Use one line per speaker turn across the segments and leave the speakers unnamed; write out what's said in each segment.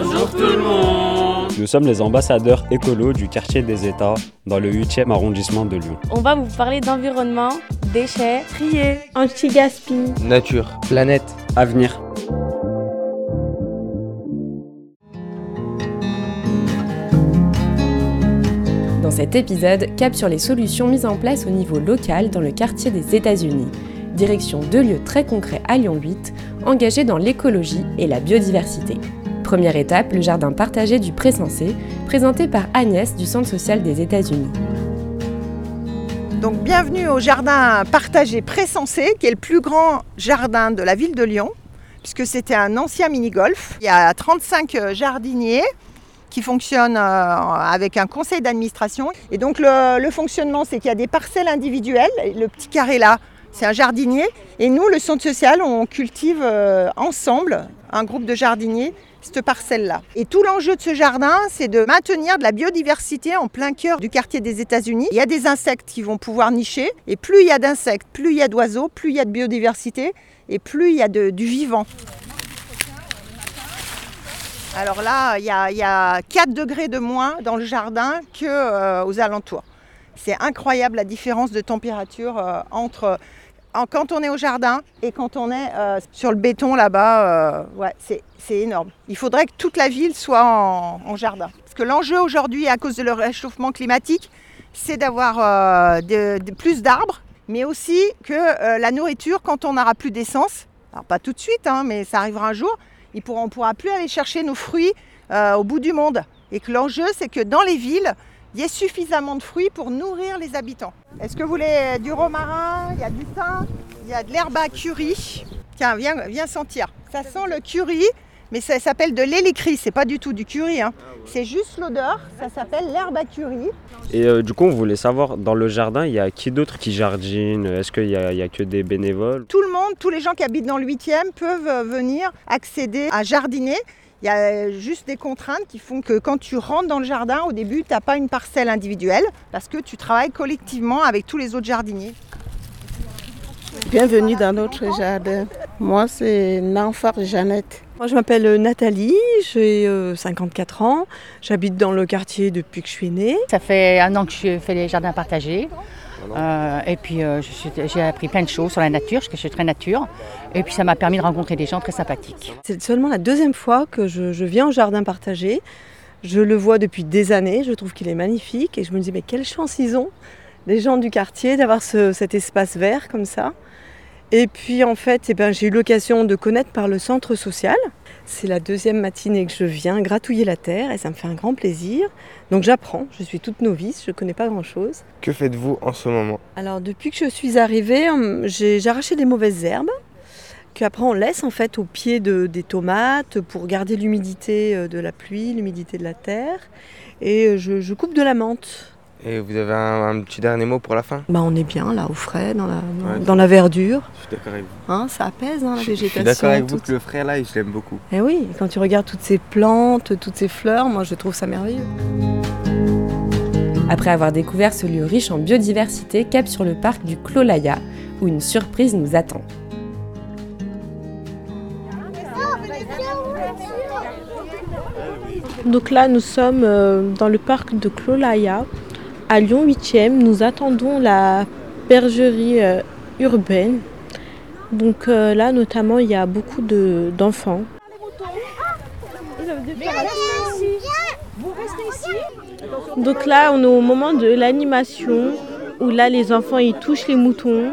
Bonjour tout le monde
Nous sommes les ambassadeurs écolos du quartier des États dans le 8e arrondissement de Lyon.
On va vous parler d'environnement, déchets, trier,
anti-gaspi,
nature, planète,
avenir.
Dans cet épisode, cap sur les solutions mises en place au niveau local dans le quartier des États-Unis. Direction deux lieux très concrets à Lyon 8, engagés dans l'écologie et la biodiversité. Première étape, le jardin partagé du Pré-Sensé, présenté par Agnès du Centre social des États-Unis.
Donc bienvenue au jardin partagé Pré-Sensé, qui est le plus grand jardin de la ville de Lyon, puisque c'était un ancien mini-golf. Il y a 35 jardiniers qui fonctionne euh, avec un conseil d'administration. Et donc le, fonctionnement, c'est qu'il y a des parcelles individuelles. Le petit carré là, c'est un jardinier. Et nous, le centre social, on cultive euh, ensemble, un groupe de jardiniers, cette parcelle-là. Et tout l'enjeu de ce jardin, c'est de maintenir de la biodiversité en plein cœur du quartier des États-Unis. Il y a des insectes qui vont pouvoir nicher. Et plus il y a d'insectes, plus il y a d'oiseaux, plus il y a de biodiversité et plus il y a de, du vivant. Alors là, il y, a, 4 degrés de moins dans le jardin qu'aux euh, alentours. C'est incroyable la différence de température euh, entre quand on est au jardin et quand on est euh, sur le béton là-bas. ouais, c'est énorme. Il faudrait que toute la ville soit en, jardin. Parce que l'enjeu aujourd'hui, à cause de le réchauffement climatique, c'est d'avoir plus d'arbres, mais aussi que la nourriture, quand on n'aura plus d'essence, alors pas tout de suite, hein, mais ça arrivera un jour, on ne pourra plus aller chercher nos fruits euh, au bout du monde. Et que l'enjeu, c'est que dans les villes, il y ait suffisamment de fruits pour nourrir les habitants. Est-ce que vous voulez du romarin Il y a du thym, il y a de l'herbe à curry. Tiens, viens, viens sentir. Ça sent le curry, mais ça s'appelle de l'hélicris, c'est pas du tout du curry. Hein. C'est juste l'odeur, ça s'appelle l'herbe à curry.
Et euh, du coup, on voulait savoir, dans le jardin, il y a qui d'autre qui jardine? Est-ce qu'il n'y a, que des bénévoles?
Tout le monde, tous les gens qui habitent dans le 8e peuvent euh, venir accéder à jardiner. Il y a juste des contraintes qui font que quand tu rentres dans le jardin, au début, tu n'as pas une parcelle individuelle parce que tu travailles collectivement avec tous les autres jardiniers.
Bienvenue dans notre jardin. Moi, c'est Nanfar Jeannette.
Moi, je m'appelle Nathalie, j'ai 54 euh, ans, j'habite dans le quartier depuis que je suis née.
Ça fait un an que je fais les jardins partagés. Euh, et puis j'ai appris plein de choses sur la nature, parce que je suis très nature. Et puis ça m'a permis de rencontrer des gens très sympathiques.
C'est seulement la deuxième fois que je, viens au jardin partagé. Je le vois depuis des années, je trouve qu'il est magnifique. Et je me dis, mais quelle chance ils ont, les gens du quartier, d'avoir cet espace vert comme ça. Et puis en fait, eh ben, j'ai eu l'occasion de connaître par le centre social. C'est la deuxième matinée que je viens gratouiller la terre et ça me fait un grand plaisir. Donc j'apprends, je suis toute novice, je ne connais pas grand-chose.
Que faites-vous en ce moment?
Alors depuis que je suis arrivée, hum, j'ai arraché des mauvaises herbes qu'après on laisse en fait au pied de, des tomates pour garder l'humidité euh, de la pluie, l'humidité de la terre. Et euh, je coupe de la menthe
et vous avez un, petit dernier mot pour la fin
bah, On est bien là, au frais, dans la, dans, la verdure.
Je suis d'accord avec vous.
Hein, ça apaise hein, la végétation. Je suis
d'accord avec vous que le frais là, je l'aime beaucoup.
Et eh oui, quand tu regardes toutes ces plantes, toutes ces fleurs, moi je trouve ça merveilleux.
Après avoir découvert ce lieu riche en biodiversité, cap sur le parc du Clolaya, où une surprise nous attend.
Donc là, nous sommes euh, dans le parc de Clolaya, à Lyon 8e, nous attendons la bergerie euh, urbaine. Donc euh, là, notamment, il y a beaucoup d'enfants. Donc là, on est au moment de l'animation où là, les enfants, ils touchent les moutons.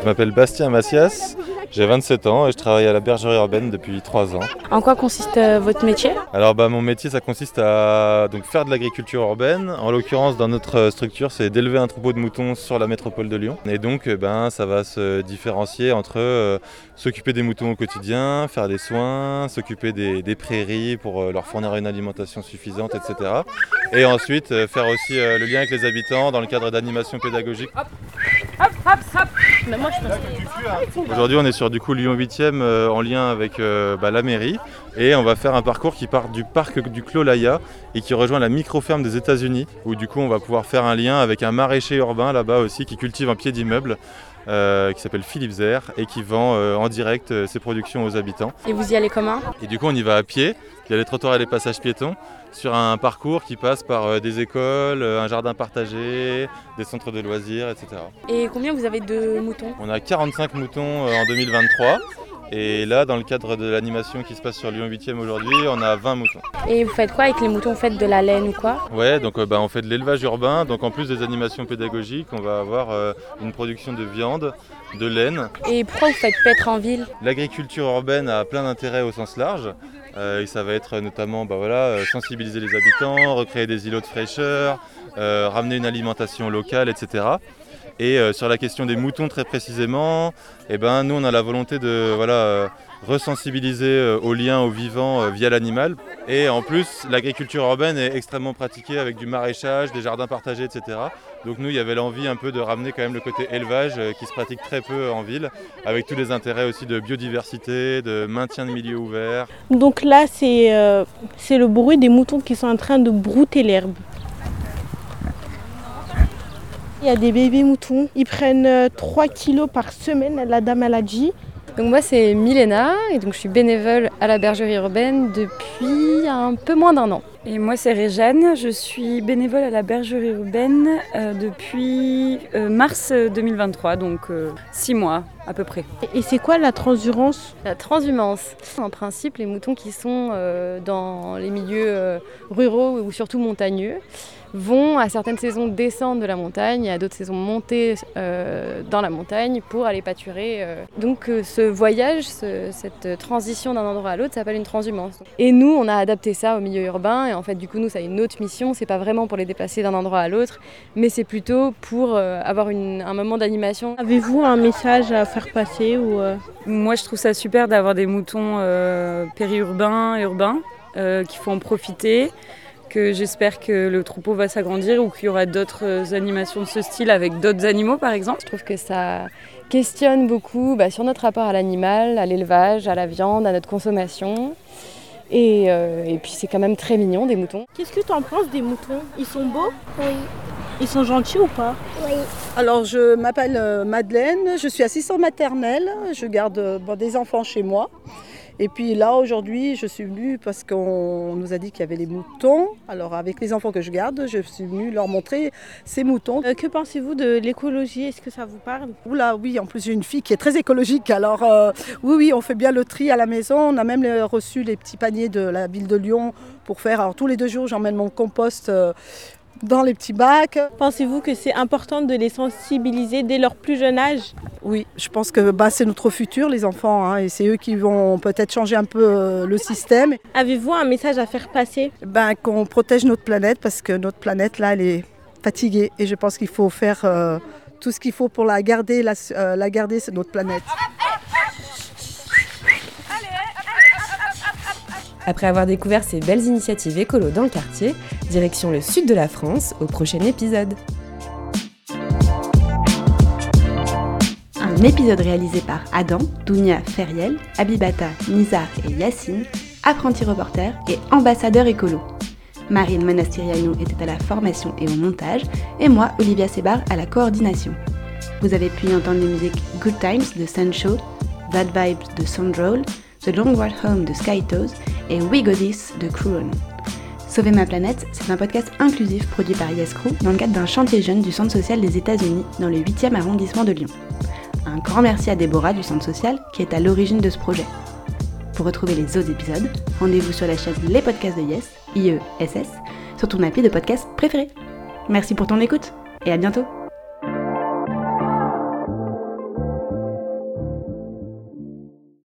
Je m'appelle Bastien Massias. J'ai 27 ans et je travaille à la bergerie urbaine depuis 3 ans.
En quoi consiste euh, votre métier?
Alors bah, mon métier ça consiste à donc, faire de l'agriculture urbaine. En l'occurrence dans notre euh, structure c'est d'élever un troupeau de moutons sur la métropole de Lyon. Et donc euh, ben, ça va se différencier entre s'occuper des moutons au quotidien, faire des soins, s'occuper des, prairies pour leur fournir une alimentation suffisante, etc. Et ensuite faire aussi le lien avec les habitants dans le cadre d'animation pédagogique. Aujourd'hui, on est sur du coup Lyon 8e euh, en lien avec euh, bah, la mairie. Et on va faire un parcours qui part du parc du Clos Laya et qui rejoint la micro-ferme des États-Unis où du coup on va pouvoir faire un lien avec un maraîcher urbain là-bas aussi qui cultive un pied d'immeuble euh, qui s'appelle Philippe Zer et qui vend euh, en direct euh, ses productions aux habitants.
Et vous y allez comment?
Et du coup, on y va à pied. Il y a les trottoirs et les passages piétons sur un parcours qui passe par des écoles, un jardin partagé, des centres de loisirs, etc.
Et combien vous avez de moutons?
On a 45 moutons en 2023. Et là, dans le cadre de l'animation qui se passe sur Lyon 8e aujourd'hui, on a 20 moutons.
Et vous faites quoi avec les moutons Vous faites de la laine ou quoi
Ouais, donc euh, bah, on fait de l'élevage urbain. Donc en plus des animations pédagogiques, on va avoir euh, une production de viande, de laine.
Et pourquoi vous faites paître en ville
L'agriculture urbaine a plein d'intérêts au sens large. Euh, et ça va être notamment bah, voilà, sensibiliser les habitants, recréer des îlots de fraîcheur, ramener une alimentation locale, etc. Et euh, sur la question des moutons très précisément, eh ben, nous on a la volonté de voilà, euh, resensibiliser euh, au lien, au vivant via l'animal. Et en plus, l'agriculture urbaine est extrêmement pratiquée avec du maraîchage, des jardins partagés, etc. Donc nous, il y avait l'envie un peu de ramener quand même le côté élevage qui se pratique très peu en ville, avec tous les intérêts aussi de biodiversité, de maintien de milieux ouverts.
Donc là, c'est le bruit des moutons qui sont en train de brouter l'herbe. Il y a des bébés moutons. Ils prennent euh, 3 kilos par semaine, la dame elle a dit.
Donc moi c'est Milena et donc je suis bénévole à la bergerie urbaine depuis un peu moins d'un an.
Et moi c'est Réjeanne, je suis bénévole à la bergerie urbaine euh, depuis euh, mars 2023, donc euh, six mois à peu près.
Et c'est quoi la transhumance?
La transhumance, en principe les moutons qui sont euh, dans les milieux euh, ruraux ou surtout montagneux vont à certaines saisons descendre de la montagne et à d'autres saisons monter euh, dans la montagne pour aller pâturer. euh. Donc euh, ce voyage, ce- cette transition d'un endroit à l'autre s'appelle une transhumance. Et nous, on a adapté ça au milieu urbain et en fait du coup nous ça a une autre mission, c'est pas vraiment pour les déplacer d'un endroit à l'autre, mais c'est plutôt pour euh, avoir une- un moment d'animation.
Avez-vous un message à faire passer ou euh,
Moi je trouve ça super d'avoir des moutons euh, périurbains, urbains, euh, qu'il faut en profiter, que j'espère que le troupeau va s'agrandir ou qu'il y aura d'autres euh, animations de ce style avec d'autres animaux par exemple.
Je trouve que ça questionne beaucoup bah, sur notre rapport à l'animal, à l'élevage, à la viande, à notre consommation. Et, euh, et puis c'est quand même très mignon des moutons.
Qu'est-ce que tu en penses des moutons? Ils sont beaux?
Oui.
Ils sont gentils ou pas?
Oui.
Alors, je m'appelle euh, Madeleine, je suis assistante maternelle, je garde bon, des enfants chez moi. Et puis là, aujourd'hui, je suis venue parce qu'on nous a dit qu'il y avait des moutons. Alors, avec les enfants que je garde, je suis venue leur montrer ces moutons.
Euh, Que pensez-vous de l'écologie? Est-ce que ça vous parle?
Oula, oui, en plus, j'ai une fille qui est très écologique. Alors, euh, oui, oui, on fait bien le tri à la maison. On a même euh, reçu les petits paniers de la ville de Lyon pour faire. Alors, tous les deux jours, j'emmène mon compost. euh, dans les petits bacs.
Pensez-vous que c'est important de les sensibiliser dès leur plus jeune âge?
Oui, je pense que bah, c'est notre futur, les enfants, hein, et c'est eux qui vont peut-être changer un peu euh, le système.
Avez-vous un message à faire passer?
Ben, Qu'on protège notre planète, parce que notre planète, là, elle est fatiguée, et je pense qu'il faut faire euh, tout ce qu'il faut pour la garder, la, euh, la garder, c'est notre planète.
Après avoir découvert ces belles initiatives écolo dans le quartier, direction le sud de la France au prochain épisode.
Un épisode réalisé par Adam, Dounia Feriel, Abibata, Nizar et Yacine, apprentis reporters et ambassadeurs écolo. Marine Monastiriano était à la formation et au montage, et moi, Olivia Sebar, à la coordination. Vous avez pu entendre les musiques Good Times de Sancho, Bad Vibes de Soundroll, The Long Ride Home de Skytoes et We Go This de Cruon. Sauver ma planète, c'est un podcast inclusif produit par Yes Crew dans le cadre d'un chantier jeune du Centre social des États-Unis dans le 8e arrondissement de Lyon. Un grand merci à Déborah du Centre social qui est à l'origine de ce projet. Pour retrouver les autres épisodes, rendez-vous sur la chaîne Les Podcasts de Yes, IESS, sur ton appli de podcast préféré. Merci pour ton écoute et à bientôt